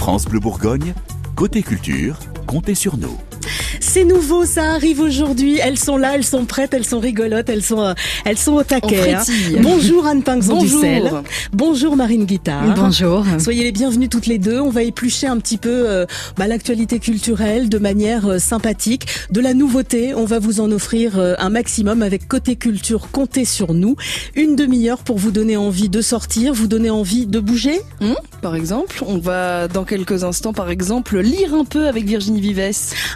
France Bleu Bourgogne, côté culture, comptez sur nous. C'est nouveau, ça arrive aujourd'hui. Elles sont là, elles sont prêtes, elles sont rigolotes, elles sont, euh, elles sont au taquet. hein. Bonjour Anne Pinxon Bonjour. Bonjour Marine Guitard. Bonjour. Soyez les bienvenus toutes les deux. On va éplucher un petit peu euh, bah, l'actualité culturelle de manière euh, sympathique, de la nouveauté. On va vous en offrir un maximum avec côté culture. Comptez sur nous. Une demi-heure pour vous donner envie de sortir, vous donner envie de bouger. Hum, par exemple, on va dans quelques instants, par exemple, lire un peu avec Virginie Vives.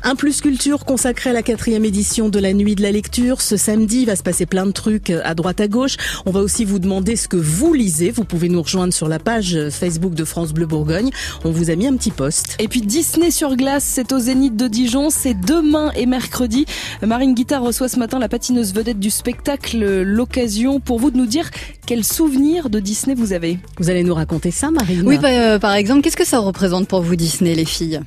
Un plus culture consacré à la quatrième édition de la nuit de la lecture. Ce samedi, il va se passer plein de trucs euh, à droite à gauche. On va aussi vous demander ce que vous lisez. Vous pouvez nous rejoindre sur la page euh, Facebook de France Bleu Bourgogne. On vous a mis un petit post. Et puis Disney sur glace, c'est au Zénith de Dijon, c'est demain et mercredi. Marine Guitard reçoit ce matin la patineuse vedette du spectacle, l'occasion pour vous de nous dire quel souvenir de Disney vous avez. Vous allez nous raconter ça, Marine Oui, bah, euh, par exemple, qu'est-ce que ça représente pour vous Disney, les filles?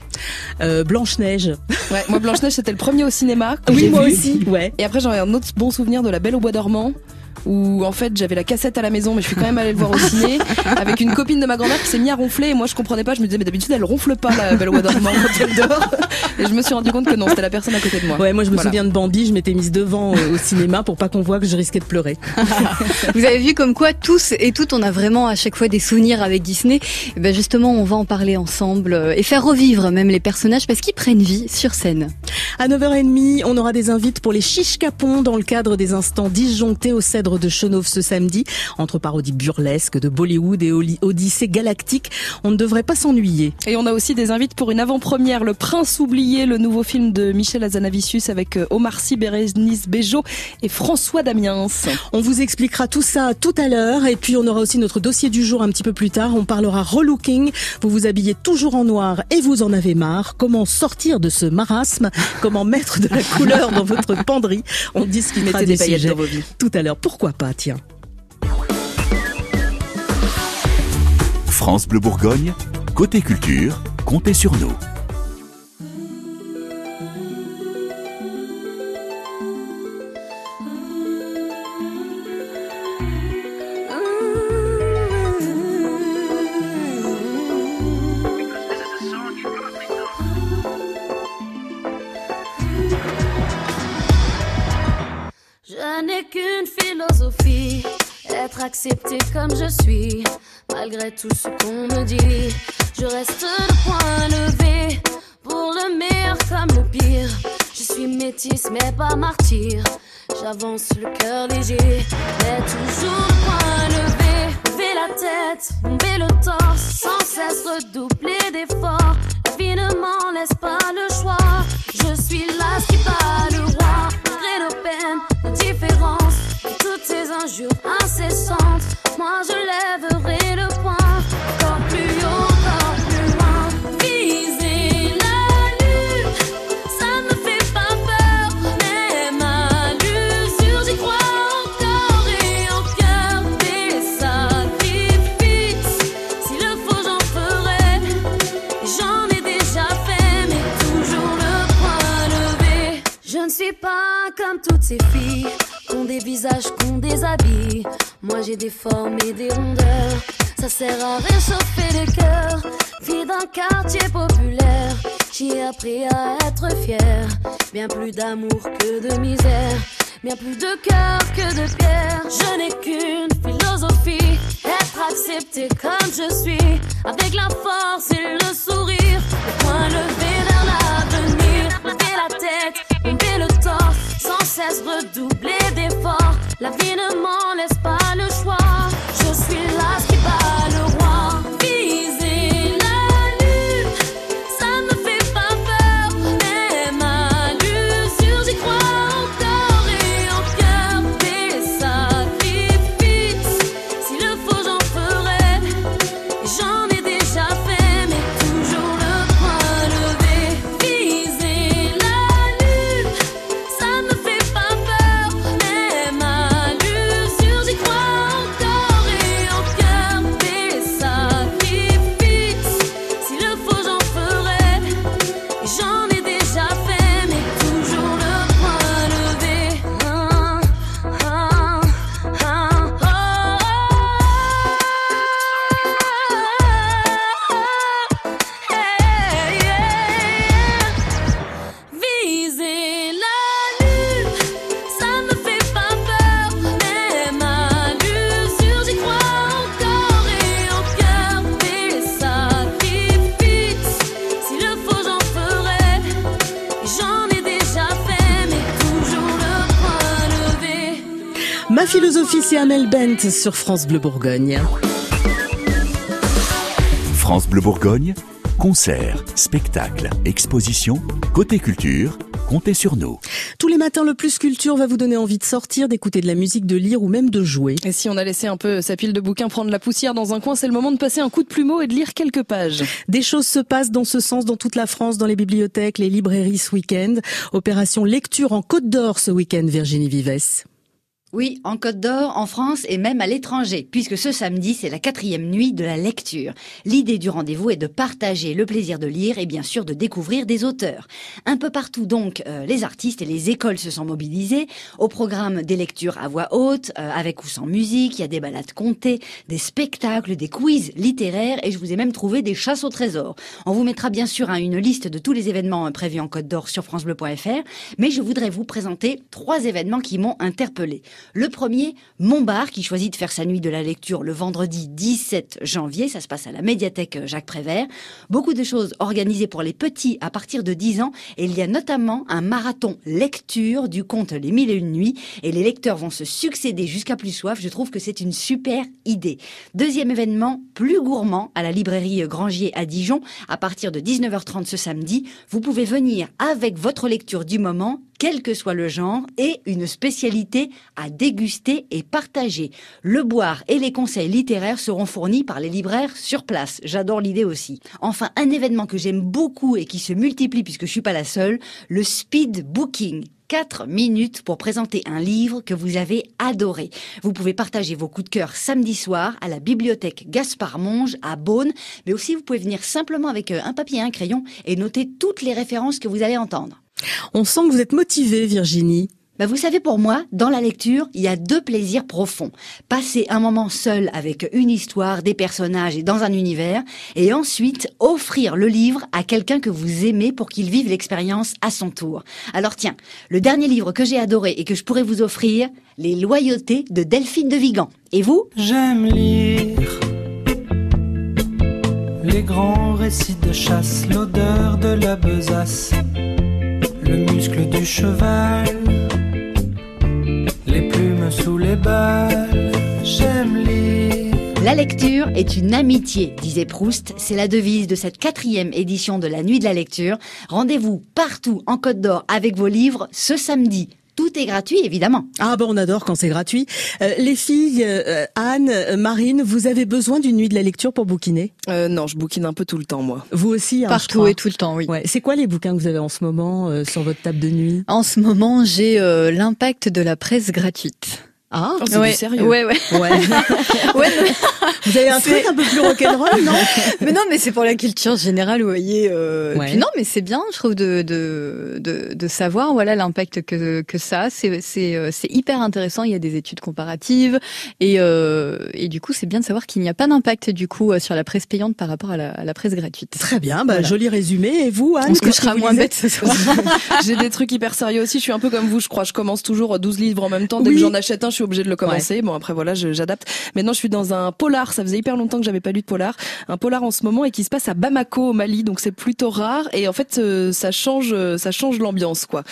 Euh, Blanche-Neige. Ouais, moi Blanche-Neige c'était le premier au cinéma. Oui, moi aussi. Ouais. Et après j'en ai un autre bon souvenir de La Belle au Bois dormant où en fait j'avais la cassette à la maison mais je suis quand même allée le voir au ciné avec une copine de ma grand-mère qui s'est mise à ronfler et moi je comprenais pas je me disais mais d'habitude elle ronfle pas la Belle dormant quand elle dort et je me suis rendu compte que non c'était la personne à côté de moi Ouais, moi je me Voilà. souviens de Bambi, je m'étais mise devant euh, au cinéma pour pas qu'on voit que je risquais de pleurer. Vous avez vu comme quoi tous et toutes, on a vraiment à chaque fois des souvenirs avec Disney. Et ben justement, on va en parler ensemble euh, et faire revivre même les personnages parce qu'ils prennent vie sur scène. À 9h30, on aura des invites pour les chiches capons dans le cadre des instants disjonctés au Cèdre de Chenauve ce samedi. Entre parodies burlesques de Bollywood et Odyssée galactique, on ne devrait pas s'ennuyer. Et on a aussi des invites pour une avant-première, Le Prince oublié, le nouveau film de Michel Azanavicius avec euh, Omar Sy, Bérénice Bejo et François Damiens. On vous expliquera tout ça tout à l'heure et puis on aura aussi notre dossier du jour un petit peu plus tard. On parlera relooking. Vous vous habillez toujours en noir et vous en avez marre. Comment sortir de ce marasme? Comment mettre de la couleur dans votre penderie? On discutera des des sujets dans vos vies. tout à l'heure. Pourquoi pas Tiens. France Bleu Bourgogne, côté culture, comptez sur nous. Philosophie, être accepté comme je suis, malgré tout ce qu'on me dit. Je reste le point levé, pour le meilleur comme le pire. Je suis métisse mais pas martyr, j'avance le cœur léger, mais toujours le point levé. Lever la tête, bomber le torse, sans cesse redoubler d'efforts. La vie ne m'en laisse pas le visages, qu'on des habits. Moi j'ai des formes et des rondeurs, ça sert à réchauffer les cœurs. Fille d'un quartier populaire, j'ai appris à être fière. Bien plus d'amour que de misère, bien plus de cœur que de pierre. Je n'ai qu'une philosophie, être accepté comme je suis, avec la force et le sourire, le point levé vers l'avenir. Lever la tête, bomber le torse, sans cesse redoubler d'efforts. La vie ne m'en laisse pas le choix. Bent sur France Bleu Bourgogne. France Bleu Bourgogne, concerts, spectacles, expositions, côté culture, comptez sur nous. Tous les matins, le Plus Culture va vous donner envie de sortir, d'écouter de la musique, de lire ou même de jouer. Et si on a laissé un peu sa pile de bouquins prendre la poussière dans un coin, c'est le moment de passer un coup de plumeau et de lire quelques pages. Des choses se passent dans ce sens dans toute la France, dans les bibliothèques, les librairies ce week-end. Opération lecture en Côte d'Or ce week-end, Virginie Vives. Oui, en Côte d'Or, en France et même à l'étranger, puisque ce samedi, c'est la quatrième nuit de la lecture. L'idée du rendez-vous est de partager le plaisir de lire et bien sûr de découvrir des auteurs. Un peu partout donc, euh, les artistes et les écoles se sont mobilisés. Au programme des lectures à voix haute, euh, avec ou sans musique, il y a des balades comptées, des spectacles, des quiz littéraires et je vous ai même trouvé des chasses au trésor. On vous mettra bien sûr hein, une liste de tous les événements euh, prévus en Côte d'Or sur francebleu.fr, mais je voudrais vous présenter trois événements qui m'ont interpellé. Le premier, Montbar, qui choisit de faire sa nuit de la lecture le vendredi 17 janvier. Ça se passe à la médiathèque Jacques Prévert. Beaucoup de choses organisées pour les petits à partir de 10 ans. Et il y a notamment un marathon lecture du conte Les Mille et Une Nuits. Et les lecteurs vont se succéder jusqu'à plus soif. Je trouve que c'est une super idée. Deuxième événement, plus gourmand, à la librairie Grangier à Dijon. À partir de 19h30 ce samedi, vous pouvez venir avec votre lecture du moment quel que soit le genre, et une spécialité à déguster et partager. Le boire et les conseils littéraires seront fournis par les libraires sur place. J'adore l'idée aussi. Enfin, un événement que j'aime beaucoup et qui se multiplie puisque je suis pas la seule, le speed booking. 4 minutes pour présenter un livre que vous avez adoré. Vous pouvez partager vos coups de cœur samedi soir à la bibliothèque Gaspard Monge à Beaune, mais aussi vous pouvez venir simplement avec euh, un papier et un crayon et noter toutes les références que vous allez entendre. On sent que vous êtes motivée, Virginie. Bah vous savez, pour moi, dans la lecture, il y a deux plaisirs profonds. Passer un moment seul avec une histoire, des personnages et dans un univers, et ensuite offrir le livre à quelqu'un que vous aimez pour qu'il vive l'expérience à son tour. Alors tiens, le dernier livre que j'ai adoré et que je pourrais vous offrir, Les Loyautés de Delphine de Vigan. Et vous? J'aime lire les grands récits de chasse, l'odeur de la besace, le muscle du cheval, les plumes sous les balles. J'aime lire. La lecture est une amitié, disait Proust. C'est la devise de cette quatrième édition de la Nuit de la lecture. Rendez-vous partout en Côte d'Or avec vos livres ce samedi. Tout est gratuit, évidemment. Ah bon, on adore quand c'est gratuit. Euh, les filles, euh, Anne, euh, Marine, vous avez besoin d'une nuit de la lecture pour bouquiner? Euh, non, je bouquine un peu tout le temps, moi. Vous aussi hein, Partout et tout le temps, oui. Ouais. C'est quoi les bouquins que vous avez en ce moment euh, sur votre table de nuit? En ce moment, j'ai euh, l'impact de la presse gratuite. Ah, Oh, c'est ouais. sérieux. Ouais, ouais. ouais. ouais vous avez un truc un peu plus rock'n'roll, non mais non, mais c'est pour la culture générale, vous voyez. Euh, Ouais. puis non, mais c'est bien, je trouve, de de de, de savoir, voilà, l'impact que que ça. a. C'est c'est euh, c'est hyper intéressant. Il y a des études comparatives et euh, et du coup, c'est bien de savoir qu'il n'y a pas d'impact du coup euh, sur la presse payante par rapport à la, à la presse gratuite. Très bien, bah, Voilà. joli résumé. Et vous, Anne On se qu'est-ce que couchera vous moins bête ce soir. J'ai des trucs hyper sérieux aussi. Je suis un peu comme vous, je crois. Je commence toujours 12 livres en même temps. Dès Oui. que j'en achète un, je suis obligée de le commencer. Bon, après, voilà, j'adapte. Maintenant, je suis dans un polar. Ça faisait hyper longtemps que j'avais pas lu de polar. Un polar en ce moment et qui se passe à Bamako, au Mali. Donc, c'est plutôt rare. Et en fait, euh, ça change, euh, ça change l'ambiance, quoi.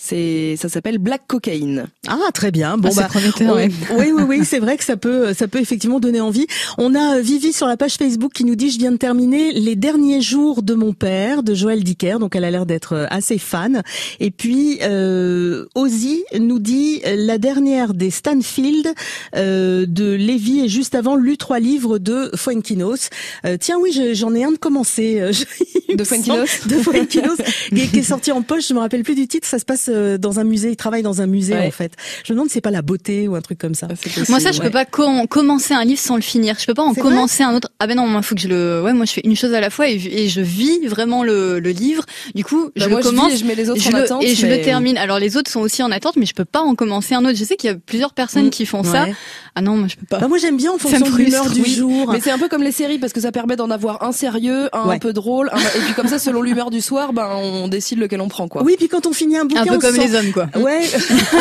C'est, ça s'appelle Black Cocaine. Ah, très bien. Bon, Ah, bah, on- oui, oui, oui, c'est vrai que ça peut, ça peut effectivement donner envie. On a euh, Vivi sur la page Facebook qui nous dit je viens de terminer les derniers jours de mon père, de Joël Dicker, donc elle a l'air d'être euh, assez fan. Et puis euh, Ozzy nous dit euh, la dernière des Stanfield euh, de Lévy et juste avant lu trois livres de Fuenquinos. Euh, tiens, oui, je- j'en ai un de il De Fuenquinos De Fuenquinos, qui, est- qui est sorti en poche. Je me rappelle plus du titre. Ça se passe euh, dans un musée. Il travaille dans un musée Ouais. en fait. Je me demande si c'est pas la beauté ou un truc comme ça. Possible, Moi ça je ouais. peux pas com- commencer un livre sans le finir. Je peux pas en commencer un autre. Ah ben non, moi faut que je le ouais, moi je fais une chose à la fois et, et je vis vraiment le, le livre. Du coup, Bah, je moi, le je vis commence et je mets les autres je en le- attente, et je mais- le termine. Alors les autres sont aussi en attente mais je peux pas en commencer un autre. Je sais qu'il y a plusieurs personnes Mm. qui font ça. Ah non, moi je peux pas. Bah, moi j'aime bien en Ça fonction de l'humeur du oui. jour. Mais c'est un peu comme les séries parce que ça permet d'en avoir un sérieux, un, Ouais. un peu drôle, un- et puis comme ça, selon l'humeur du soir, ben on décide lequel on prend quoi. Oui, puis quand on finit un bouquin, Un peu comme les hommes, quoi. Ouais,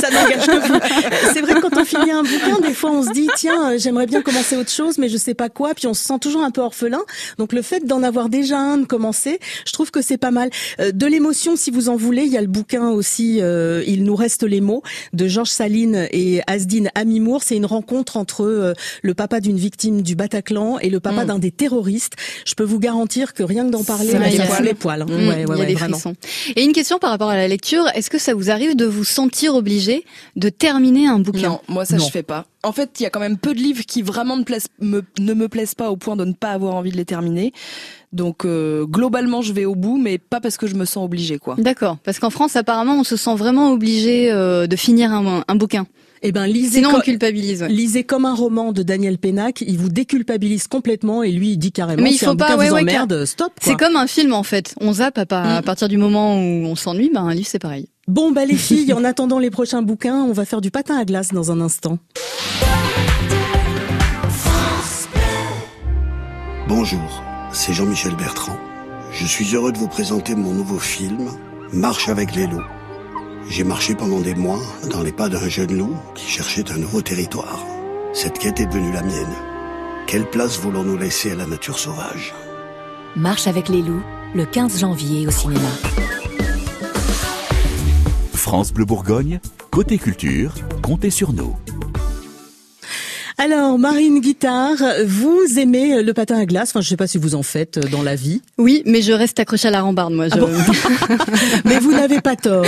ça n'engage que vous. C'est vrai que quand on finit un bouquin, des fois on se dit tiens, euh, j'aimerais bien commencer autre chose, mais je sais pas quoi. Puis on se sent toujours un peu orphelin. Donc le fait d'en avoir déjà un de commencer, je trouve que c'est pas mal. Euh, De l'émotion, si vous en voulez, il y a le bouquin aussi. euh, Il nous reste les mots de Georges Saline et Asdine Amimour. C'est une rencontre entre euh, le papa d'une victime du Bataclan et le papa Mm. d'un des terroristes. Je peux vous garantir que rien que d'en parler, Ça ça les fout poils. les poils. hein. Mm, Ouais, ouais, il y a ouais, des vraiment. frissons. Et une question par rapport à la lecture, est-ce que ça vous arrive de vous sentir obligé de terminer un bouquin? Non, moi ça Non. je fais pas. En fait, il y a quand même peu de livres qui vraiment me plaisent, me- ne me plaisent pas au point de ne pas avoir envie de les terminer. Donc euh, globalement, je vais au bout, mais pas parce que je me sens obligée, quoi. D'accord, parce qu'en France, apparemment, on se sent vraiment obligé euh, de finir un, un bouquin. Eh ben, lisez Sinon, co- on culpabilise. ouais. Lisez comme un roman de Daniel Pénac, il vous déculpabilise complètement et lui il dit carrément Mais il faut un pas, ouais, vous ouais, emmerde, stop quoi. C'est comme un film en fait. On zappe à, par- à Mm. partir du moment où on s'ennuie, ben un livre c'est pareil. Bon bah les filles, en attendant les prochains bouquins, on va faire du patin à glace dans un instant. Bonjour, c'est Jean-Michel Bertrand. Je suis heureux de vous présenter mon nouveau film, Marche avec les loups. J'ai marché pendant des mois dans les pas d'un jeune loup qui cherchait un nouveau territoire. Cette quête est devenue la mienne. Quelle place voulons-nous laisser à la nature sauvage? Marche avec les loups, le 15 janvier au cinéma. France Bleu Bourgogne, côté culture, comptez sur nous. Alors Marine Guitare, vous aimez le patin à glace, enfin je sais pas si vous en faites dans la vie, Oui, mais je reste accroché à la rambarde moi. Ah je- bon? Mais vous n'avez pas tort.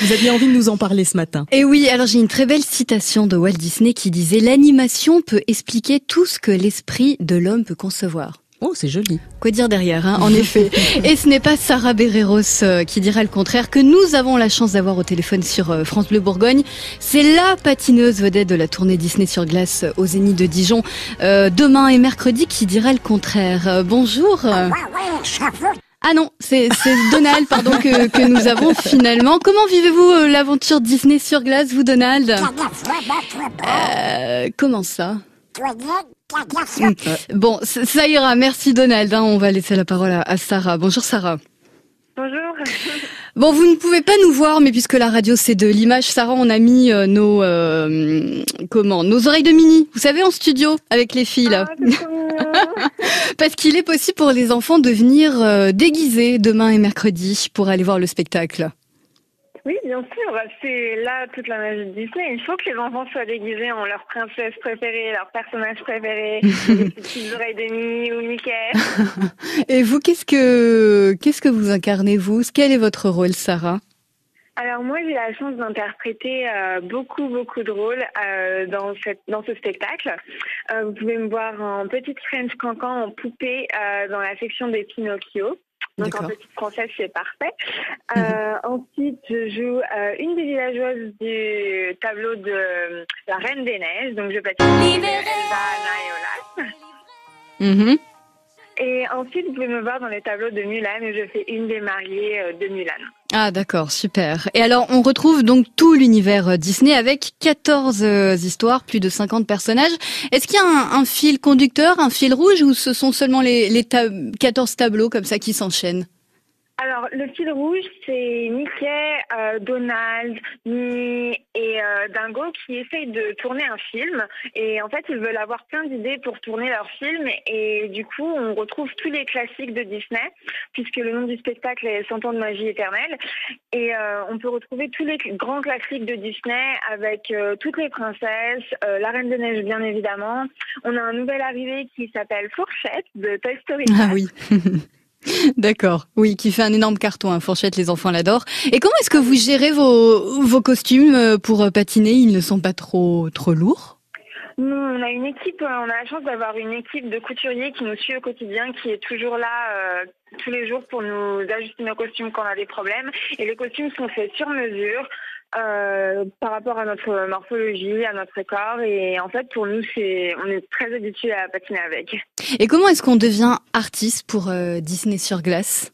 Vous aviez envie de nous en parler ce matin. Et oui, alors j'ai une très belle citation de Walt Disney qui disait l'animation peut expliquer tout ce que l'esprit de l'homme peut concevoir. Oh c'est joli. Quoi dire derrière, hein, en effet. Et ce n'est pas Sarah Berreros euh, qui dira le contraire, que nous avons la chance d'avoir au téléphone sur euh, France Bleu Bourgogne. C'est la patineuse vedette de la tournée Disney sur glace euh, au Zénith de Dijon, euh, demain et mercredi, qui dira le contraire. Euh, bonjour. Ah non, c'est c'est Donald, pardon, que, que nous avons finalement. Comment vivez-vous euh, l'aventure Disney sur glace, vous, Donald? Euh, Comment ça? Mm. Bon, ça ira. Merci Donald. hein. On va laisser la parole à, Sarah. Bonjour Sarah. Bonjour. Bon, vous ne pouvez pas nous voir, mais puisque la radio c'est de l'image, Sarah, on a mis euh, nos euh, comment nos oreilles de mini. Vous savez, en studio avec les filles là. Ah. Parce qu'il est possible pour les enfants de venir euh, déguisés demain et mercredi pour aller voir le spectacle. Oui, bien sûr. C'est là toute la magie de Disney. Il faut que les enfants soient déguisés en leur princesse préférée, leur personnage préféré, les petites oreilles de Minnie ou Mickey. Et vous, qu'est-ce que qu'est-ce que vous incarnez vous? Quel est votre rôle, Sarah? Alors moi, j'ai la chance d'interpréter euh, beaucoup, beaucoup de rôles euh, dans, cette, dans ce spectacle. Euh, vous pouvez me voir en petite French cancan, en poupée, dans la section des Pinocchio. Donc en petite française, c'est parfait. Euh, ensuite, je joue euh, une des villageoises du tableau de euh, La Reine des Neiges. Donc je et Olaf. Mhm. Et ensuite, vous pouvez me voir dans les tableaux de Mulan où je fais une des mariées de Mulan. Ah d'accord, super. Et alors on retrouve donc tout l'univers euh, Disney avec 14 euh, histoires, plus de 50 personnages. Est-ce qu'il y a un, fil conducteur, un fil rouge ou ce sont seulement les, les ta- 14 tableaux comme ça qui s'enchaînent? Alors, le fil rouge, c'est Mickey, euh, Donald, Minnie et euh, Dingo qui essayent de tourner un film. Et en fait, ils veulent avoir plein d'idées pour tourner leur film. Et du coup, on retrouve tous les classiques de Disney, puisque le nom du spectacle est 100 ans de magie éternelle. Et euh, on peut retrouver tous les grands classiques de Disney avec toutes les princesses, la Reine de Neige, bien évidemment. On a un nouvel arrivé qui s'appelle Fourchette de Toy Story. Ah 4. oui. D'accord, oui, qui fait un énorme carton, hein. Fourchette, les enfants l'adorent. Et comment est-ce que vous gérez vos, vos costumes euh, pour euh, patiner? Ils ne sont pas trop trop lourds? Nous, on a une équipe, euh, on a la chance d'avoir une équipe de couturiers qui nous suit au quotidien, qui est toujours là euh, tous les jours pour nous ajuster nos costumes quand on a des problèmes. Et les costumes sont faits sur mesure. Euh, par rapport à notre morphologie, à notre corps. Et en fait pour nous c'est on est très habitués à patiner avec. Et comment est-ce qu'on devient artiste pour euh, Disney sur glace?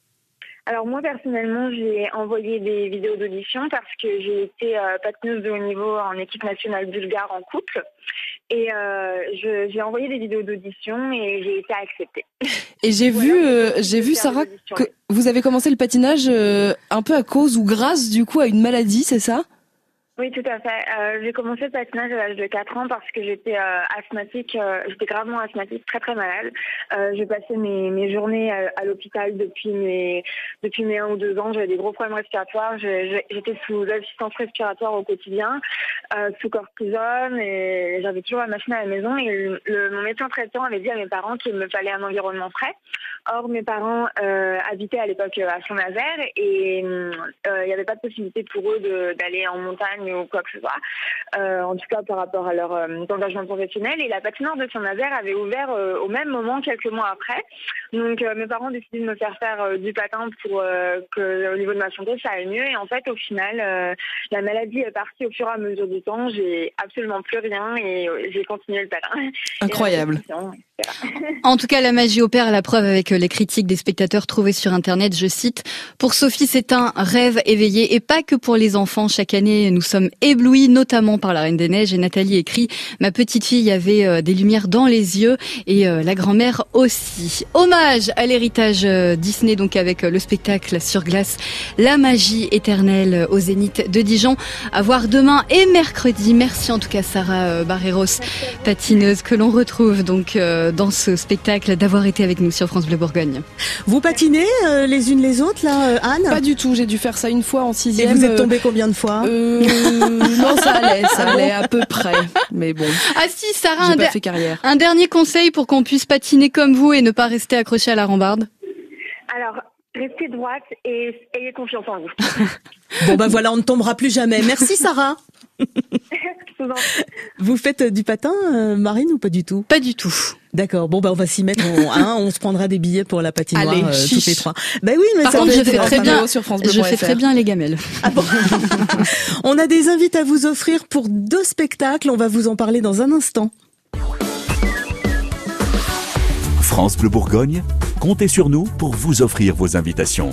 Alors moi personnellement j'ai envoyé des vidéos d'audition parce que j'ai été euh, patineuse de haut niveau en équipe nationale bulgare en couple Et euh, je- j'ai envoyé des vidéos d'audition et j'ai été acceptée. Et j'ai vu, euh, j'ai vu Sarah que vous avez commencé le patinage euh, un peu à cause ou grâce du coup à une maladie, c'est ça? Oui, tout à fait. Euh, j'ai commencé le patinage à l'âge de 4 ans parce que j'étais euh, asthmatique, euh, j'étais gravement asthmatique, très très malade. Euh, j'ai passé mes, mes journées à, à l'hôpital depuis mes depuis mes 1 ou 2 ans. J'avais des gros problèmes respiratoires. Je- je- J'étais sous assistance respiratoire au quotidien, euh, sous cortisone et j'avais toujours la machine à la maison. Et le, le- mon médecin traitant avait dit à mes parents qu'il me fallait un environnement frais. Or, mes parents euh, habitaient à l'époque à Saint-Nazaire et euh, il n'y avait pas de possibilité pour eux d'aller en montagne ou quoi que ce soit, euh, en tout cas par rapport à leur euh, engagement professionnel. Et la patinoire de Saint-Nazaire avait ouvert euh, au même moment, quelques mois après. Donc, euh, mes parents ont décidé de me faire faire euh, du patin pour euh, que, au niveau de ma santé, ça aille mieux. Et en fait, au final, euh, la maladie est partie au fur et à mesure du temps. J'ai absolument plus rien et euh, j'ai continué le patin. Incroyable. En tout cas, la magie opère la preuve avec euh, les critiques des spectateurs trouvées sur Internet. Je cite, Pour Sophie, c'est un rêve éveillé et pas que pour les enfants. Chaque année, nous sommes éblouis, notamment par la Reine des Neiges. Et Nathalie écrit, ma petite fille avait euh, des lumières dans les yeux et euh, la grand-mère aussi. Hommage à l'héritage euh, Disney, donc avec le spectacle sur glace, La magie éternelle au Zénith de Dijon. À voir demain et mercredi. Merci en tout cas Sarah Barreros, patineuse que l'on retrouve donc dans ce spectacle, d'avoir été avec nous sur France Bleu Bourgogne. Vous patinez euh, les unes les autres, là, euh, Anne? Pas du tout, j'ai dû faire ça une fois en Et sixième. vous êtes euh, tombé combien de fois? euh, Non, ça allait, ça Ah bon allait à peu près. Mais bon, Ah si, Sarah, j'ai un, pas fait carrière. un dernier conseil pour qu'on puisse patiner comme vous et ne pas rester accroché à la rambarde? Alors, restez droite et ayez confiance en vous. Bon, ben voilà, on ne tombera plus jamais. Merci, Sarah. Vous faites euh, du patin, euh, Marine, ou pas du tout? Pas du tout. D'accord. Bon, ben on va s'y mettre. On, hein, on se prendra des billets pour la patinoire Allez, euh, chiche. toutes les trois. Ben oui, mais Par ça contre, je fais très bien, sur France je fais très bien les gamelles. Ah bon? On a des invités à vous offrir pour deux spectacles. On va vous en parler dans un instant. France Bleu Bourgogne, comptez sur nous pour vous offrir vos invitations.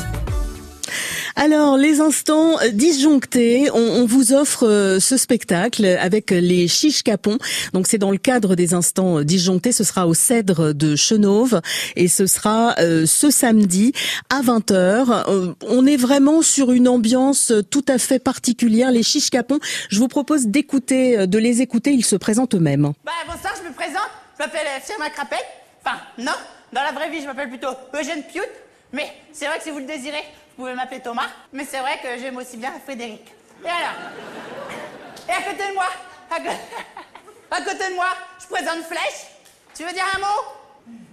Alors, les instants disjonctés, on, on vous offre euh, ce spectacle avec les chiches capons. Donc, c'est dans le cadre des instants disjonctés. Ce sera au Cèdre de Chenauve et ce sera euh, ce samedi à 20h. Euh, on est vraiment sur une ambiance tout à fait particulière. Les chiches capons, je vous propose d'écouter, euh, de les écouter. Ils se présentent eux-mêmes. Bah bonsoir, je me présente. Je m'appelle Firmin Crapet. Enfin, non, dans la vraie vie, je m'appelle plutôt Eugène Piout. Mais c'est vrai que si vous le désirez, vous pouvez m'appeler Thomas. Mais c'est vrai que j'aime aussi bien Frédéric. Et alors? Et à côté de moi, à, co- à côté de moi, je présente Flèche. Tu veux dire un mot?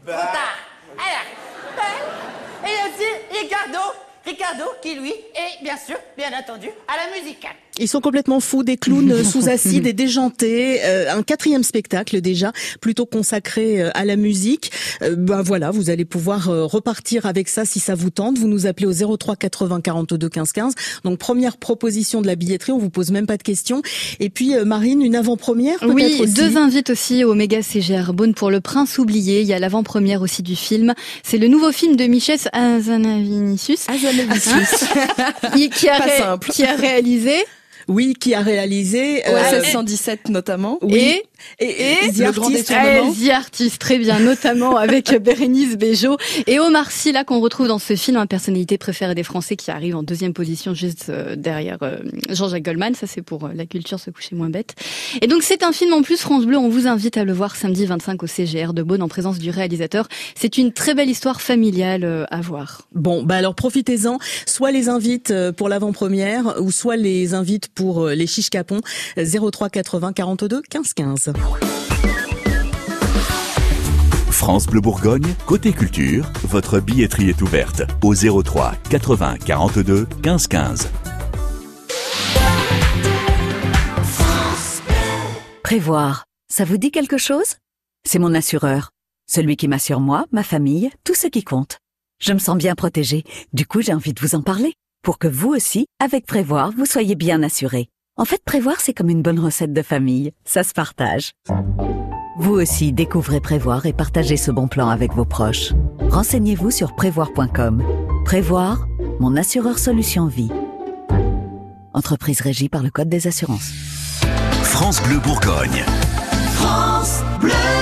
Trop tard. Alors, hein? Et aussi Ricardo. Ricardo, qui lui est bien sûr, bien entendu, à la musique. Ils sont complètement fous, des clowns sous acide et déjantés. Euh, un quatrième spectacle déjà, plutôt consacré euh, à la musique. Euh, ben voilà, vous allez pouvoir euh, repartir avec ça si ça vous tente. Vous nous appelez au 03 80 42 15 15. Donc première proposition de la billetterie, on vous pose même pas de questions. Et puis euh, Marine, une avant-première peut-être Oui, aussi. deux invites aussi au méga CGR Beaune pour Le Prince oublié. Il y a l'avant-première aussi du film. C'est le nouveau film de Michel Hazanavicius. qui, qui a Pas ré- simple. qui a réalisé Oui, qui a réalisé euh, OSS 117 notamment. oui. et, et, et The Artist. Eh, The Artist, très bien, notamment avec Bérénice Bejo et Omar Sy, là, qu'on retrouve dans ce film, un personnalité préférée des Français qui arrive en deuxième position juste euh, derrière euh, Jean-Jacques Goldman. Ça, c'est pour euh, la culture se coucher moins bête. Et donc, c'est un film en plus France Bleu. On vous invite à le voir samedi 25 au CGR de Beaune en présence du réalisateur. C'est une très belle histoire familiale euh, à voir. Bon, bah alors profitez-en. Soit les invite euh, pour l'avant-première, ou soit les invite pour euh, les chiches capons. 03 80 42 15 15. France Bleu Bourgogne, côté culture, votre billetterie est ouverte au 03 80 42 15 15. Prévoir, ça vous dit quelque chose? C'est mon assureur. Celui qui m'assure moi, ma famille, tout ce qui compte. Je me sens bien protégée. Du coup, j'ai envie de vous en parler. Pour que vous aussi, avec Prévoir, vous soyez bien assurés. En fait, Prévoir, c'est comme une bonne recette de famille. Ça se partage. Vous aussi, découvrez Prévoir et partagez ce bon plan avec vos proches. Renseignez-vous sur prévoir.com. Prévoir, mon assureur solution vie. Entreprise régie par le Code des assurances. France Bleu Bourgogne. France Bleu.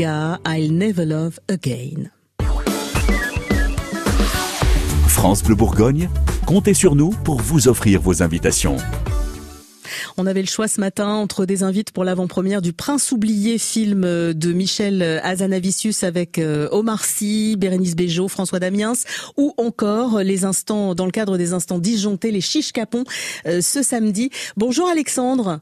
Gaga, I'll Never Love Again. France Bleu Bourgogne, comptez sur nous pour vous offrir vos invitations. On avait le choix ce matin entre des invites pour l'avant-première du Prince oublié, film de Michel Azanavicius avec euh, Omar Sy, Bérénice Bejo, François Damiens, ou encore les instants dans le cadre des instants disjonctés, les chiches capons euh, ce samedi. Bonjour Alexandre.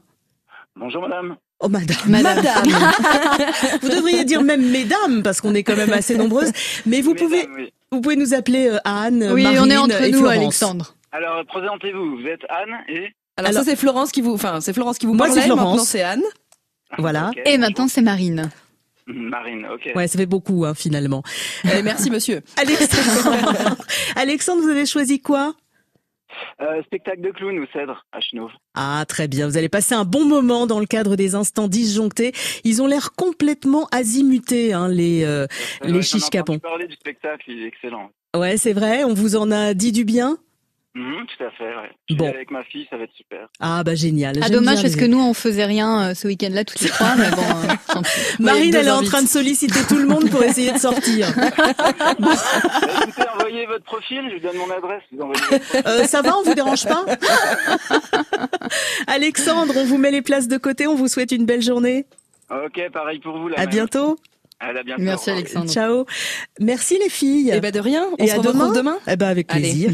Bonjour madame. Oh madame. Madame. vous devriez dire même mesdames parce qu'on est quand même assez nombreuses. Mais vous pouvez, oui. vous pouvez nous appeler euh, Anne, Oui, Marine on est entre et nous, Florence. Alexandre. Alors présentez-vous, vous êtes Anne et Alors, ça c'est Florence qui vous, enfin c'est Florence qui vous Moi, parlait. c'est Florence. Maintenant c'est Anne. Voilà. Et maintenant, c'est Marine. Marine, ok. Ouais, ça fait beaucoup hein, finalement. Eh, merci monsieur. Alexandre, Alexandre, vous avez choisi quoi? Euh, spectacle de clown ou Cèdre à. Ah, très bien. Vous allez passer un bon moment dans le cadre des instants disjonctés. Ils ont l'air complètement azimutés, hein, les euh, les Ouais, chiches capons. parler du spectacle, il est excellent. Ouais, c'est vrai. On vous en a dit du bien? Mhm, tout à fait, ouais. Je Bon. avec ma fille, ça va être super. Ah bah génial. Ah, dommage parce les- que nous, on faisait rien euh, ce week-end-là, toutes les trois, mais bon. euh. Marine, elle est en train de solliciter tout le monde pour essayer de sortir. Bah, écoutez, envoyez votre profil, je vous donne mon adresse. Vous. Euh, ça va, on vous dérange pas Alexandre, on vous met les places de côté. On vous souhaite une belle journée. Ok, pareil pour vous. La À même. bientôt. Allez, à bientôt. Merci. Alexandre. Ciao. Merci les filles. Eh ben de rien. On Et se à retrouve demain. demain. Eh ben avec Allez.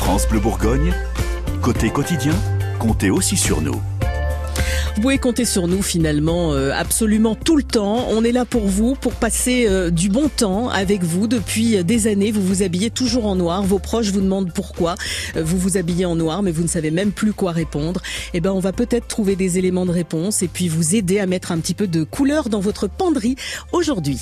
France Bleu Bourgogne, côté quotidien, comptez aussi sur nous. Vous pouvez compter sur nous finalement euh, absolument tout le temps. On est là pour vous, pour passer euh, du bon temps avec vous. Depuis euh, des années, vous vous habillez toujours en noir. Vos proches vous demandent pourquoi vous vous habillez en noir, mais vous ne savez même plus quoi répondre. Eh ben, on va peut-être trouver des éléments de réponse et puis vous aider à mettre un petit peu de couleur dans votre penderie aujourd'hui.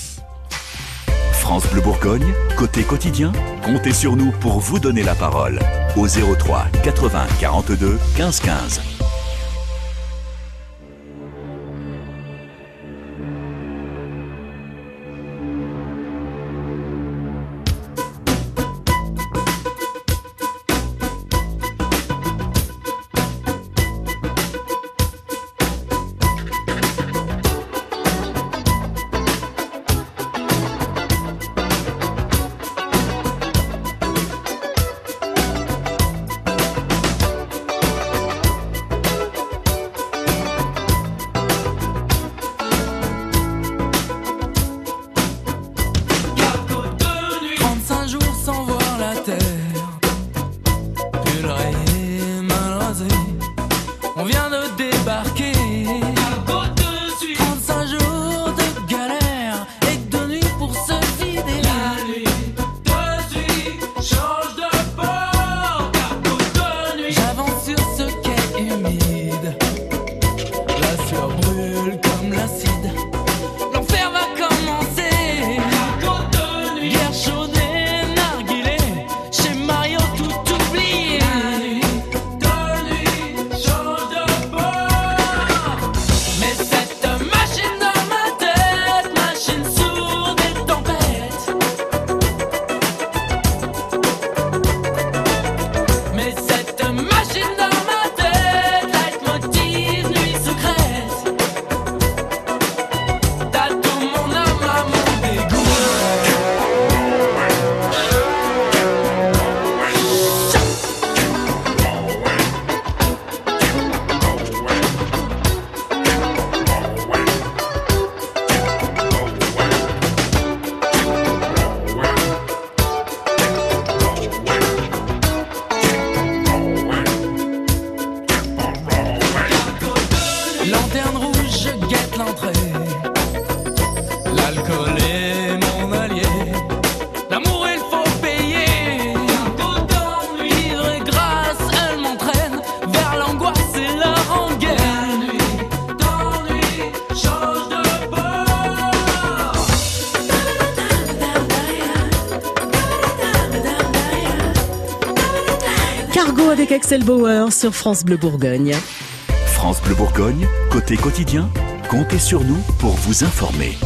France Bleu Bourgogne, côté quotidien, comptez sur nous pour vous donner la parole. Au 03 80 42 15 15. Axel Bauer sur France Bleu Bourgogne. France Bleu Bourgogne, côté quotidien, comptez sur nous pour vous informer.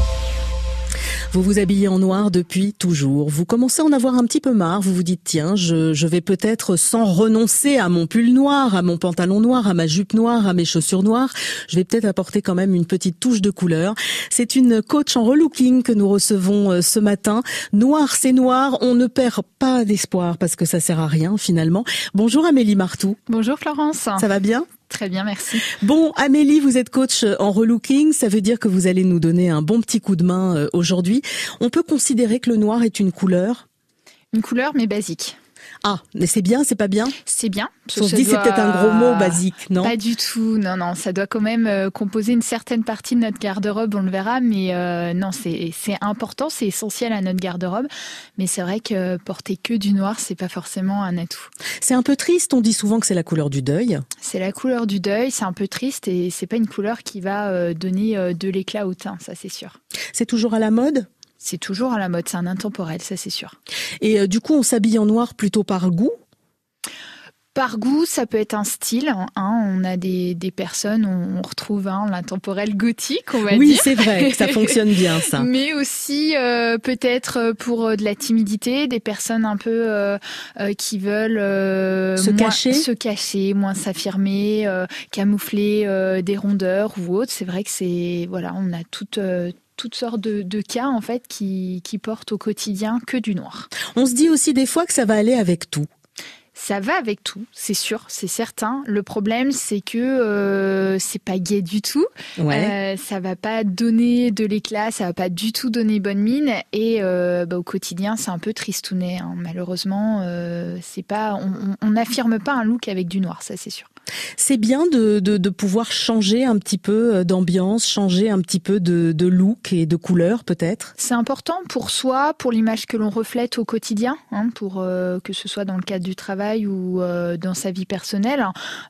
Vous vous habillez en noir depuis toujours. Vous commencez à en avoir un petit peu marre. Vous vous dites tiens, je, je vais peut-être sans renoncer à mon pull noir, à mon pantalon noir, à ma jupe noire, à mes chaussures noires, je vais peut-être apporter quand même une petite touche de couleur. C'est une coach en relooking que nous recevons euh, ce matin. Noir, c'est noir. On ne perd pas d'espoir parce que ça sert à rien finalement. Bonjour Amélie Martou. Bonjour Florence. Ça va bien? Très bien, merci. Bon, Amélie, vous êtes coach en relooking, ça veut dire que vous allez nous donner un bon petit coup de main euh, aujourd'hui. On peut considérer que le noir est une couleur? Une couleur, mais basique. Ah, mais c'est bien, c'est pas bien? C'est bien. On se dit c'est peut-être un gros mot basique, non? Pas du tout, non, non. Ça doit quand même euh, composer une certaine partie de notre garde-robe, on le verra, mais euh, non, c'est important, c'est essentiel à notre garde-robe. Mais c'est vrai que porter que du noir, c'est pas forcément un atout. C'est un peu triste, on dit souvent que c'est la couleur du deuil. C'est la couleur du deuil, c'est un peu triste et c'est pas une couleur qui va euh, donner de l'éclat au teint, ça c'est sûr. C'est toujours à la mode? C'est toujours à la mode, c'est un intemporel, ça c'est sûr. Et euh, du coup, on s'habille en noir plutôt par goût? Par goût, ça peut être un style. hein. On a des, des personnes, on, on retrouve hein, l'intemporel gothique, on va Oui, dire. c'est vrai, ça fonctionne bien, ça. Mais aussi euh, peut-être pour euh, de la timidité, des personnes un peu euh, euh, qui veulent Se moins- cacher? se cacher, moins s'affirmer, camoufler des rondeurs ou autres. C'est vrai que c'est voilà, on a toutes toutes sortes de, de cas en fait qui, qui portent au quotidien que du noir. On se dit aussi des fois que ça va aller avec tout. Ça va avec tout, c'est sûr, c'est certain. Le problème, c'est que euh, c'est pas gai du tout. Ouais. Euh, ça va pas donner de l'éclat, ça va pas du tout donner bonne mine. Et euh, bah, au quotidien, c'est un peu tristounet. hein. Malheureusement, c'est pas, on n'affirme pas un look avec du noir, ça c'est sûr. C'est bien de, de, de pouvoir changer un petit peu euh, d'ambiance, changer un petit peu de, de look et de couleur peut-être. C'est important pour soi, pour l'image que l'on reflète au quotidien, hein, pour euh, que ce soit dans le cadre du travail ou euh, dans sa vie personnelle.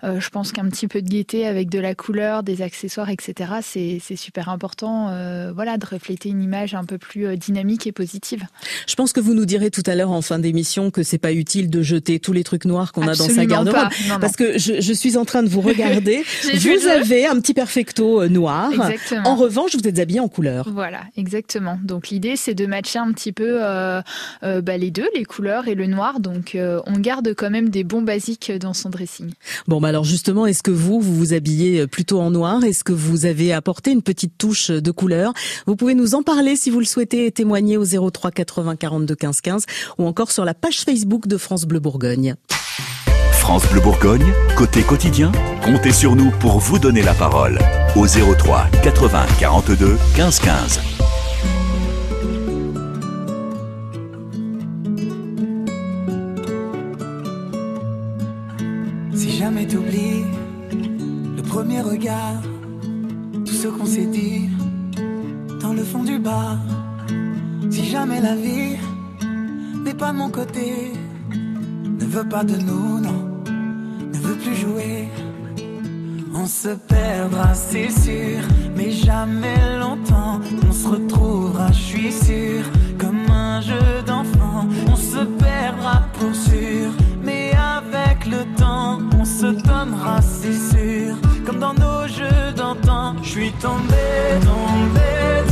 Euh, je pense qu'un petit peu de gaieté avec de la couleur, des accessoires, etc. C'est c'est super important, voilà, de refléter une image un peu plus dynamique et positive. Je pense que vous nous direz tout à l'heure en fin d'émission que c'est pas utile de jeter tous les trucs noirs qu'on a dans sa garde-robe. Parce que je, je suis en train de vous regarder. Vous avez un petit perfecto euh, noir. Exactement. En revanche, vous êtes habillé en couleur. Voilà, exactement. Donc l'idée c'est de matcher un petit peu euh, euh, bah, les deux, les couleurs et le noir. Donc euh, on garde quand même des bons basiques dans son dressing. Bon, bah alors justement, est-ce que vous, vous vous habillez plutôt en noir? Est-ce que vous avez apporté une petite touche de couleur? Vous pouvez nous en parler si vous le souhaitez et témoigner au 03 80 42 15 15 ou encore sur la page Facebook de France Bleu Bourgogne. France Bleu Bourgogne, côté quotidien, comptez sur nous pour vous donner la parole. Au 03 80 42 15 15. Si jamais t'oublies le premier regard, tout ce qu'on s'est dit dans le fond du bar. Si jamais la vie n'est pas de mon côté, ne veut pas de nous, non, ne veut plus jouer. On se perdra, c'est sûr, mais jamais longtemps. On se retrouvera, je suis sûr, comme un jeu d'enfant. On se perdra pour sûr, mais avec le temps, on se donnera, c'est sûr, comme dans nos jeux d'antan. Je suis tombé, tombé, tombé.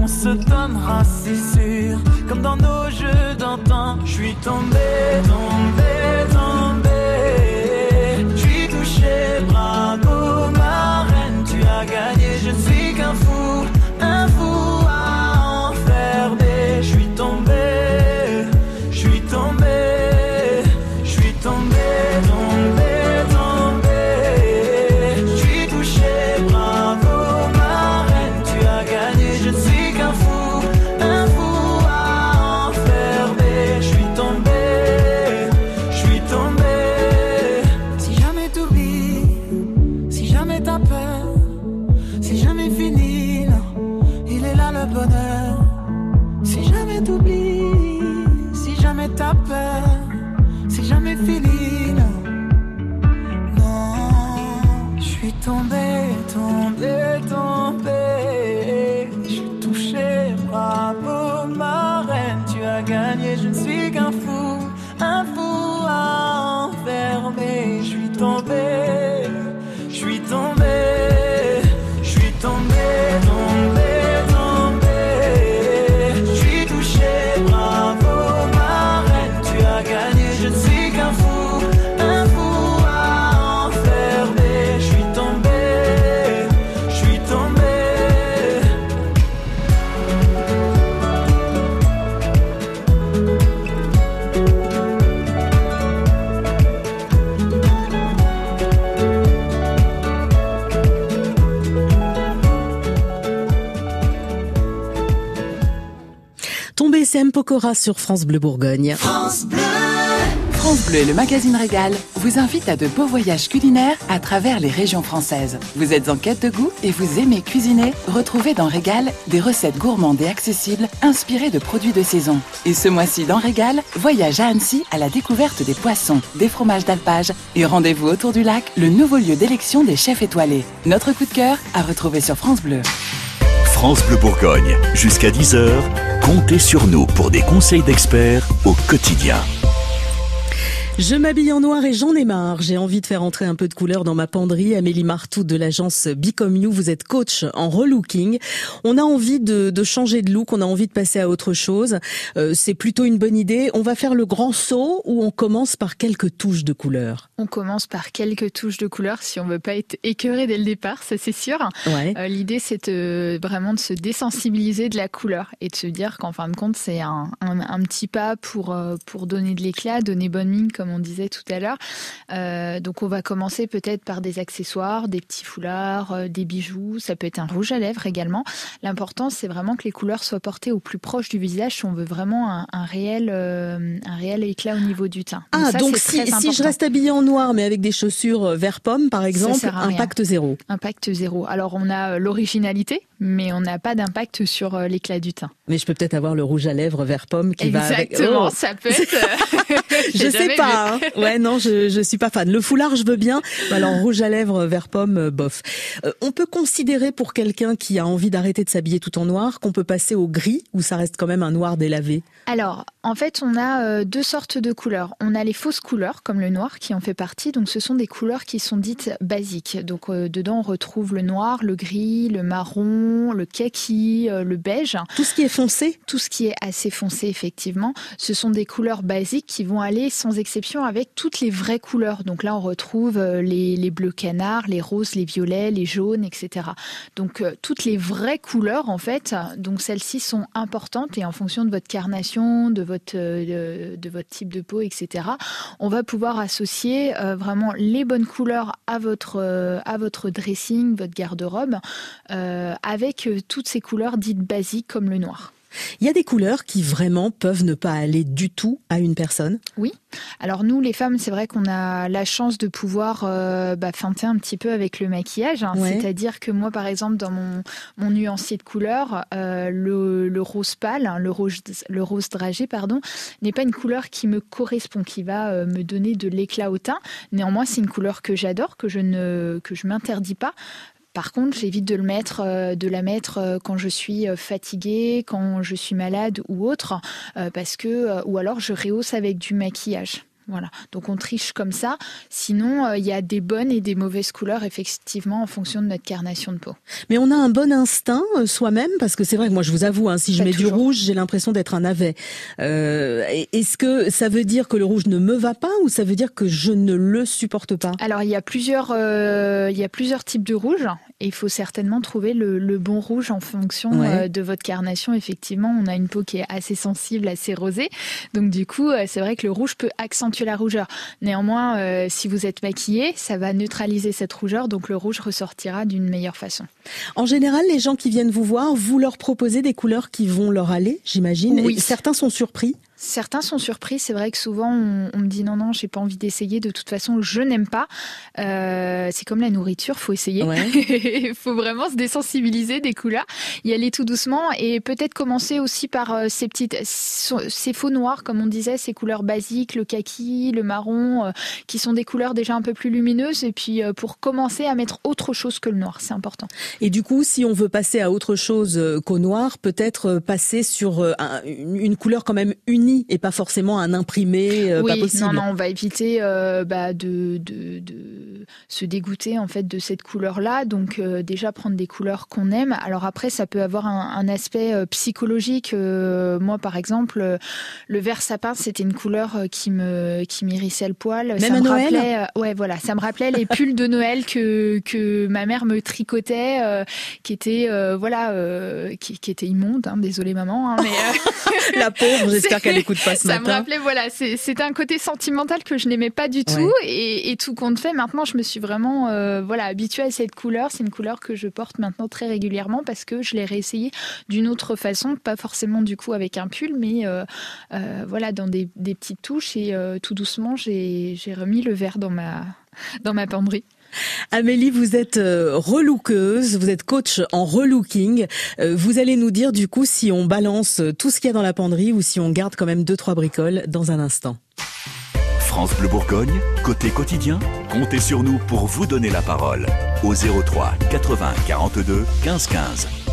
on se donnera, c'est sûr, comme dans nos jeux d'antan. Je suis tombé, tombé, tombé. Je suis Pokora sur France Bleu Bourgogne. France Bleu. France Bleu et le magazine Régal vous invitent à de beaux voyages culinaires à travers les régions françaises. Vous êtes en quête de goût et vous aimez cuisiner? Retrouvez dans Régal des recettes gourmandes et accessibles inspirées de produits de saison. Et ce mois-ci dans Régal, voyage à Annecy à la découverte des poissons, des fromages d'alpage et rendez-vous autour du lac, le nouveau lieu d'élection des chefs étoilés. Notre coup de cœur à retrouver sur France Bleu. France Bleu Bourgogne, jusqu'à 10h, comptez sur nous pour des conseils d'experts au quotidien. Je m'habille en noir et j'en ai marre. J'ai envie de faire entrer un peu de couleur dans ma penderie. Amélie Martout de l'agence Become You, vous êtes coach en relooking. On a envie de, de changer de look, on a envie de passer à autre chose. Euh, c'est plutôt une bonne idée. On va faire le grand saut ou on commence par quelques touches de couleur? On commence par quelques touches de couleur si on veut pas être écœuré dès le départ, ça c'est sûr. Ouais. Euh, L'idée c'est de- vraiment de se désensibiliser de la couleur et de se dire qu'en fin de compte c'est un, un- un petit pas pour, euh, pour donner de l'éclat, donner bonne mine comme on disait tout à l'heure. Euh, donc on va commencer peut-être par des accessoires, des petits foulards, euh, des bijoux, ça peut être un rouge à lèvres également. L'important c'est vraiment que les couleurs soient portées au plus proche du visage si on veut vraiment un, un réel, euh, un réel éclat au niveau du teint. Ah, ça, donc si, je reste habillée en noir mais avec des chaussures vert pomme par exemple, impact zéro. Impact zéro. Alors on a l'originalité, mais on n'a pas d'impact sur l'éclat du teint. Mais je peux peut-être avoir le rouge à lèvres vert pomme qui va. Exactement, Oh. ça peut être. Je sais pas. hein. Ouais, non, je je suis pas fan. Le foulard, je veux bien. Alors rouge à lèvres, vert pomme, euh, bof. Euh, on peut considérer pour quelqu'un qui a envie d'arrêter de s'habiller tout en noir qu'on peut passer au gris ou ça reste quand même un noir délavé? Alors, en fait, on a euh, deux sortes de couleurs. On a les fausses couleurs, comme le noir, qui en fait partie. Donc, ce sont des couleurs qui sont dites basiques. Donc, euh, dedans, on retrouve le noir, le gris, le marron, le kaki, euh, le beige. Tout ce qui est foncé Tout ce qui est assez foncé, effectivement. Ce sont des couleurs basiques qui vont aller, sans exception, avec toutes les vraies couleurs. Donc là, on retrouve les, les bleus canards, les roses, les violets, les jaunes, etc. Donc, euh, toutes les vraies couleurs, en fait, donc celles-ci sont importantes et en fonction de votre carnation, de votre, euh, de, votre type de peau, etc., on va pouvoir associer euh, vraiment les bonnes couleurs à votre, euh, à votre dressing, votre garde-robe, avec toutes ces couleurs dites basiques comme le noir. Il y a des couleurs qui vraiment peuvent ne pas aller du tout à une personne? Oui. Alors nous, les femmes, c'est vrai qu'on a la chance de pouvoir euh, bah, feinter un petit peu avec le maquillage. hein. Ouais. C'est-à-dire que moi, par exemple, dans mon, mon nuancier de couleurs, euh, le, le rose pâle, hein, le rose, le rose dragé, pardon, n'est pas une couleur qui me correspond, qui va euh, me donner de l'éclat au teint. Néanmoins, c'est une couleur que j'adore, que je ne que je m'interdis pas. Par contre, j'évite de le mettre, euh, de la mettre euh, quand je suis euh, fatiguée, quand je suis malade ou autre, parce que ou alors je rehausse avec du maquillage. Voilà, donc on triche comme ça. Sinon, euh, il y a des bonnes et des mauvaises couleurs, effectivement, en fonction de notre carnation de peau. Mais on a un bon instinct euh, soi-même parce que c'est vrai que moi je vous avoue, hein, si je mets du rouge, j'ai l'impression d'être un navet. Euh, Est-ce que ça veut dire que le rouge ne me va pas ou ça veut dire que je ne le supporte pas? Alors, il y a plusieurs, il y a plusieurs types de rouge et il faut certainement trouver le, le bon rouge en fonction Ouais. de votre carnation. Effectivement, on a une peau qui est assez sensible, assez rosée. Donc, du coup, c'est vrai que le rouge peut accentuer la rougeur. Néanmoins, euh, si vous êtes maquillé, ça va neutraliser cette rougeur. Donc, le rouge ressortira d'une meilleure façon. En général, les gens qui viennent vous voir, vous leur proposez des couleurs qui vont leur aller, j'imagine. Oui. Certains sont surpris. Certains sont surpris. C'est vrai que souvent on, on me dit non non, j'ai pas envie d'essayer. De toute façon, je n'aime pas. Euh, c'est comme la nourriture, faut essayer. Il faut vraiment se désensibiliser des couleurs, y aller tout doucement et peut-être commencer aussi par euh, ces petites, ces faux noirs comme on disait, ces couleurs basiques, le kaki, le marron, euh, qui sont des couleurs déjà un peu plus lumineuses. Et puis euh, pour commencer à mettre autre chose que le noir, c'est important. Et du coup, si on veut passer à autre chose qu'au noir, peut-être passer sur un- une couleur quand même et pas forcément un imprimé euh, oui, pas possible. non, non, on va éviter euh, bah, de, de, de se dégoûter en fait de cette couleur-là. Donc euh, déjà prendre des couleurs qu'on aime. Alors après, ça peut avoir un, un aspect euh, psychologique. Moi, par exemple, le vert sapin, c'était une couleur qui me qui m'irrissait le poil. Même ça à me Noël rappelait, ouais, voilà, ça me rappelait les pulls de Noël que que ma mère me tricotait, qui étaient euh, voilà, qui, qui étaient immondes. Hein, désolée maman, hein, mais La pauvre, j'espère qu'elle l'écoute pas ce ça me rappelait, voilà, c'est- c'était un côté sentimental que je n'aimais pas du tout. Ouais. Et, et tout compte fait, maintenant, je me suis vraiment euh, voilà, habituée à cette couleur. C'est une couleur que je porte maintenant très régulièrement parce que je l'ai réessayée d'une autre façon, pas forcément du coup avec un pull, mais euh, euh, voilà, dans des, des petites touches. Et tout doucement, j'ai j'ai remis le vert dans ma, dans ma penderie. Amélie, vous êtes euh, relookeuse, vous êtes coach en relooking. Euh, vous allez nous dire du coup si on balance tout ce qu'il y a dans la penderie ou si on garde quand même deux trois bricoles dans un instant. France Bleu Bourgogne, côté quotidien, comptez sur nous pour vous donner la parole. Au 03 80 42 15 15.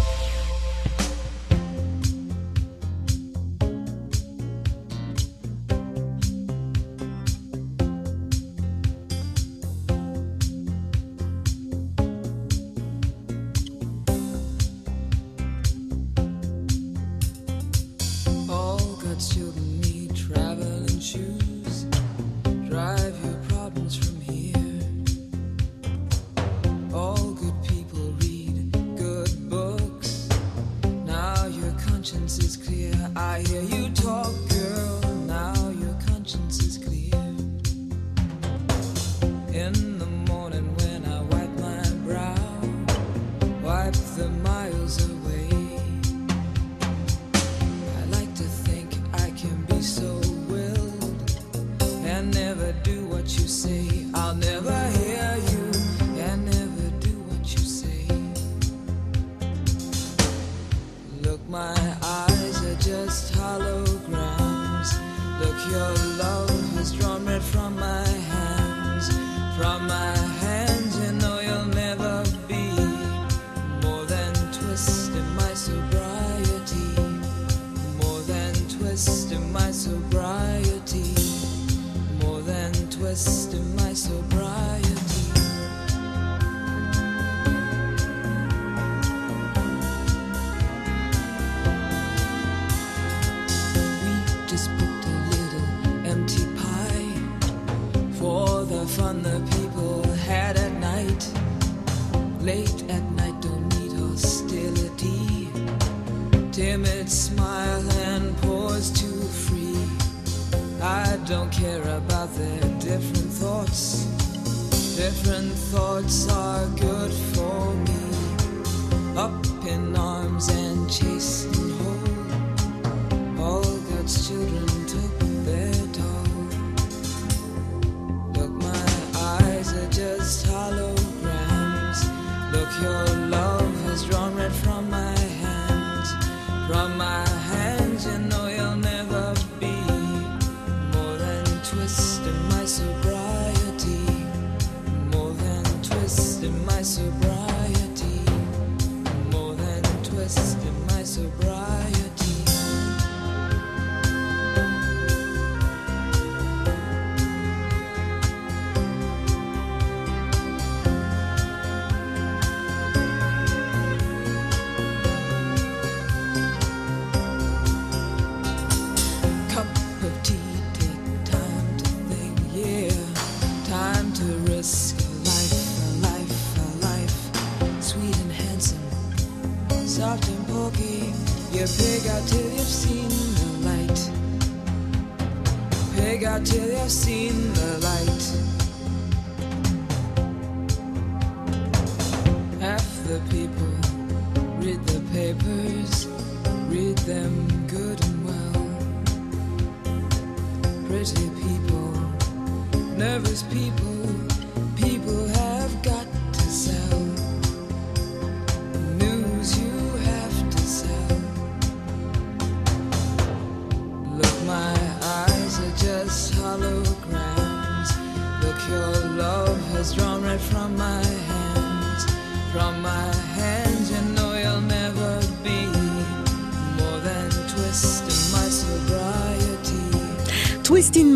Till you've seen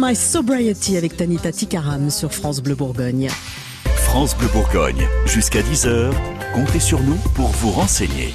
My Sobriety avec Tanita Tikaram sur France Bleu Bourgogne. France Bleu Bourgogne, jusqu'à 10h, comptez sur nous pour vous renseigner.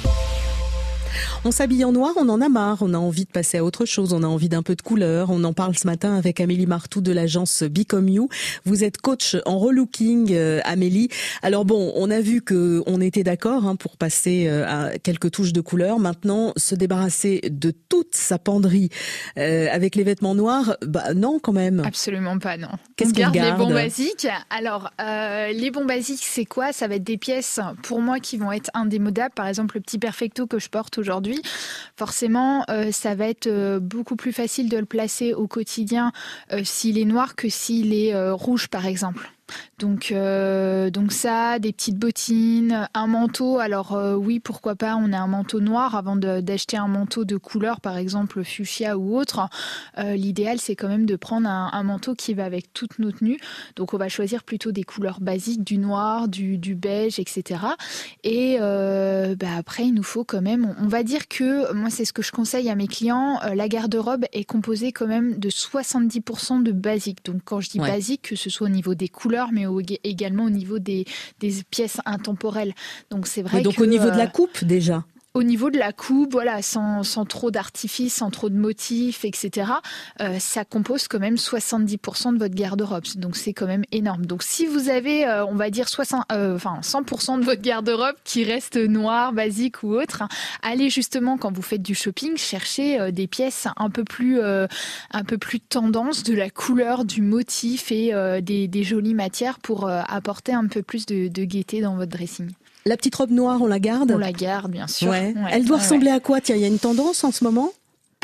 On s'habille en noir, on en a marre, on a envie de passer à autre chose, on a envie d'un peu de couleur. On en parle ce matin avec Amélie Martou de l'agence Become You. Vous êtes coach en relooking, euh, Amélie. Alors bon, on a vu que on était d'accord hein, pour passer euh, à quelques touches de couleur. Maintenant, se débarrasser de toute sa penderie euh, avec les vêtements noirs, bah non quand même. Absolument pas, non. Qu'est-ce On qu'on garde, garde les bons basiques. Alors, euh, les bons basiques, c'est quoi? Ça va être des pièces, pour moi, qui vont être indémodables. Par exemple, le petit perfecto que je porte aujourd'hui. Forcément, euh, ça va être euh, beaucoup plus facile de le placer au quotidien euh, s'il est noir que s'il est rouge, par exemple. Donc, euh, donc ça, des petites bottines, un manteau. Alors euh, oui, pourquoi pas, on a un manteau noir avant d'acheter un manteau de couleur, par exemple fuchsia ou autre. Euh, L'idéal, c'est quand même de prendre un, un manteau qui va avec toutes nos tenues. Donc on va choisir plutôt des couleurs basiques, du noir, du, du beige, etc. Et bah, après, il nous faut quand même, on, on va dire que, moi c'est ce que je conseille à mes clients, la garde-robe est composée quand même de 70% de basique. Donc quand je dis Ouais. basique, que ce soit au niveau des couleurs, mais au- également au niveau des, des pièces intemporelles. Donc c'est vrai Oui, donc que, au niveau de euh, la coupe déjà. Au niveau de la coupe, voilà, sans, trop d'artifice, sans trop de motifs, etc., euh, ça compose quand même 70% de votre garde-robe. Donc c'est quand même énorme. Donc si vous avez, euh, on va dire 60, euh, enfin 100% de votre garde-robe qui reste noir, basique ou autre, hein, allez justement quand vous faites du shopping chercher des pièces un peu plus, un tendance de la couleur, du motif et des, jolies matières pour apporter un peu plus de gaieté dans votre dressing. La petite robe noire, on la garde On la garde, bien sûr. Ouais. Ouais, Elle doit ouais, ressembler à quoi? Tiens, il y a une tendance en ce moment?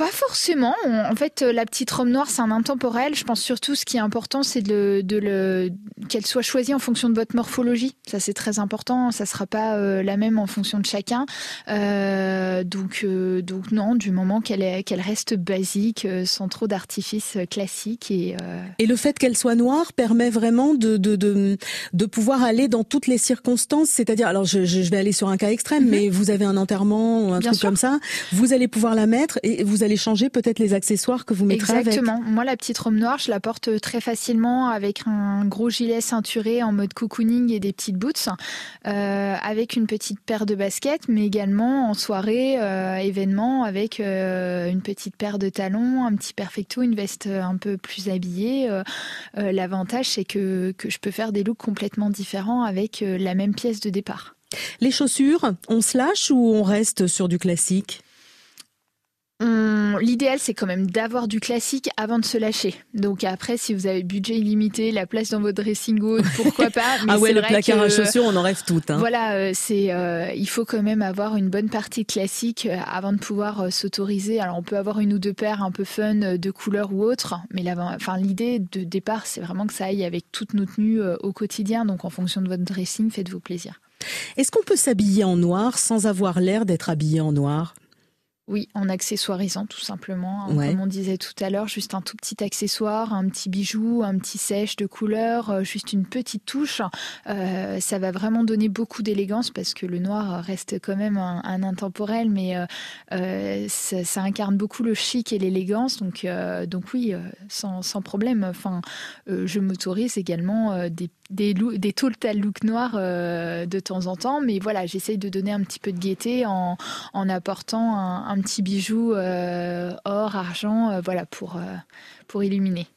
Pas forcément. On- En fait, euh, la petite robe noire, c'est un intemporel. Je pense surtout ce qui est important, c'est de, le- de le, qu'elle soit choisie en fonction de votre morphologie. Ça, c'est très important. Ça sera pas euh, la même en fonction de chacun. Euh, donc, euh, donc non, du moment qu'elle est, qu'elle reste basique, sans trop d'artifices classiques et Et le fait qu'elle soit noire permet vraiment de, de, de, de pouvoir aller dans toutes les circonstances. C'est-à-dire, alors je, je vais aller sur un cas extrême, mais vous avez un enterrement ou un Mhm. Bien truc sûr. comme ça, vous allez pouvoir la mettre et vous allez changer peut-être les accessoires que vous mettrez Exactement. Moi, la petite robe noire, je la porte très facilement avec un gros gilet ceinturé en mode cocooning et des petites boots, euh, avec une petite paire de baskets, mais également en soirée, euh, événement, avec euh, une petite paire de talons, un petit perfecto, une veste un peu plus habillée. L'avantage, c'est que, que je peux faire des looks complètement différents avec la même pièce de départ. Les chaussures, on se lâche ou on reste sur du classique? L'idéal, c'est quand même d'avoir du classique avant de se lâcher. Donc après, si vous avez budget illimité, la place dans votre dressing gown, pourquoi pas. Mais Ah ouais, le placard que- à chaussures, on en rêve toutes. Hein. Voilà, euh, c'est, euh, il faut quand même avoir une bonne partie de classique euh, avant de pouvoir euh, s'autoriser. Alors on peut avoir une ou deux paires un peu fun de couleur ou autre, mais enfin l'idée de départ, c'est vraiment que ça aille avec toutes nos tenues euh, au quotidien. Donc en fonction de votre dressing, faites-vous plaisir. Est-ce qu'on peut s'habiller en noir sans avoir l'air d'être habillé en noir? Oui, en accessoirisant tout simplement. hein, Ouais. Comme on disait tout à l'heure, juste un tout petit accessoire, un petit bijou, un petit sèche de couleur, euh, juste une petite touche. Euh, ça va vraiment donner beaucoup d'élégance parce que le noir reste quand même un, un intemporel, mais euh, ça, ça incarne beaucoup le chic et l'élégance. Donc, donc oui, sans, sans problème. Enfin, je m'autorise également des des, des total look noirs de temps en temps, mais voilà, j'essaye de donner un petit peu de gaieté en, en apportant un, un petit bijou euh, or, argent, euh, voilà, pour, euh, pour illuminer.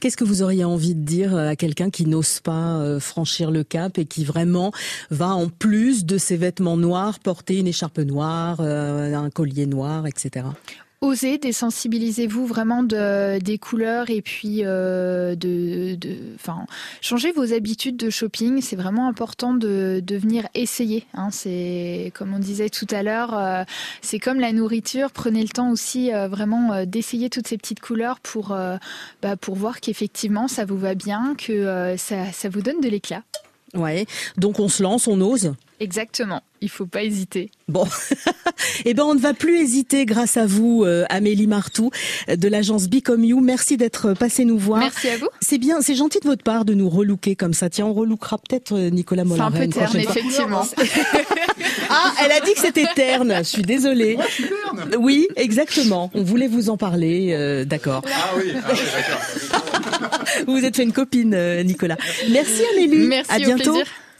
Qu'est-ce que vous auriez envie de dire à quelqu'un qui n'ose pas franchir le cap et qui vraiment va en plus de ses vêtements noirs porter une écharpe noire, un collier noir, etc. Osez, désensibilisez-vous vraiment de, des couleurs et puis euh, de, de, changez vos habitudes de shopping. C'est vraiment important de, de venir essayer. Hein. C'est comme on disait tout à l'heure, euh, c'est comme la nourriture. Prenez le temps aussi euh, vraiment d'essayer toutes ces petites couleurs pour, bah, pour voir qu'effectivement ça vous va bien, que ça, ça vous donne de l'éclat. Ouais. Donc on se lance, on ose. Exactement. Il faut pas hésiter. Bon, eh ben on ne va plus hésiter grâce à vous, euh, Amélie Martou euh, de l'agence Become You. Merci d'être passé nous voir. Merci à vous. C'est bien, c'est gentil de votre part de nous relooker comme ça. Tiens, on relookera peut-être euh, Nicolas C'est un peu terne, effectivement. Ah, elle a dit que c'était terne. Je suis désolée. Oui, exactement. On voulait vous en parler. euh, D'accord. Ah oui, ah oui d'accord. Vous vous êtes fait une copine, Nicolas. Merci Amélie. Merci, À au bientôt. plaisir.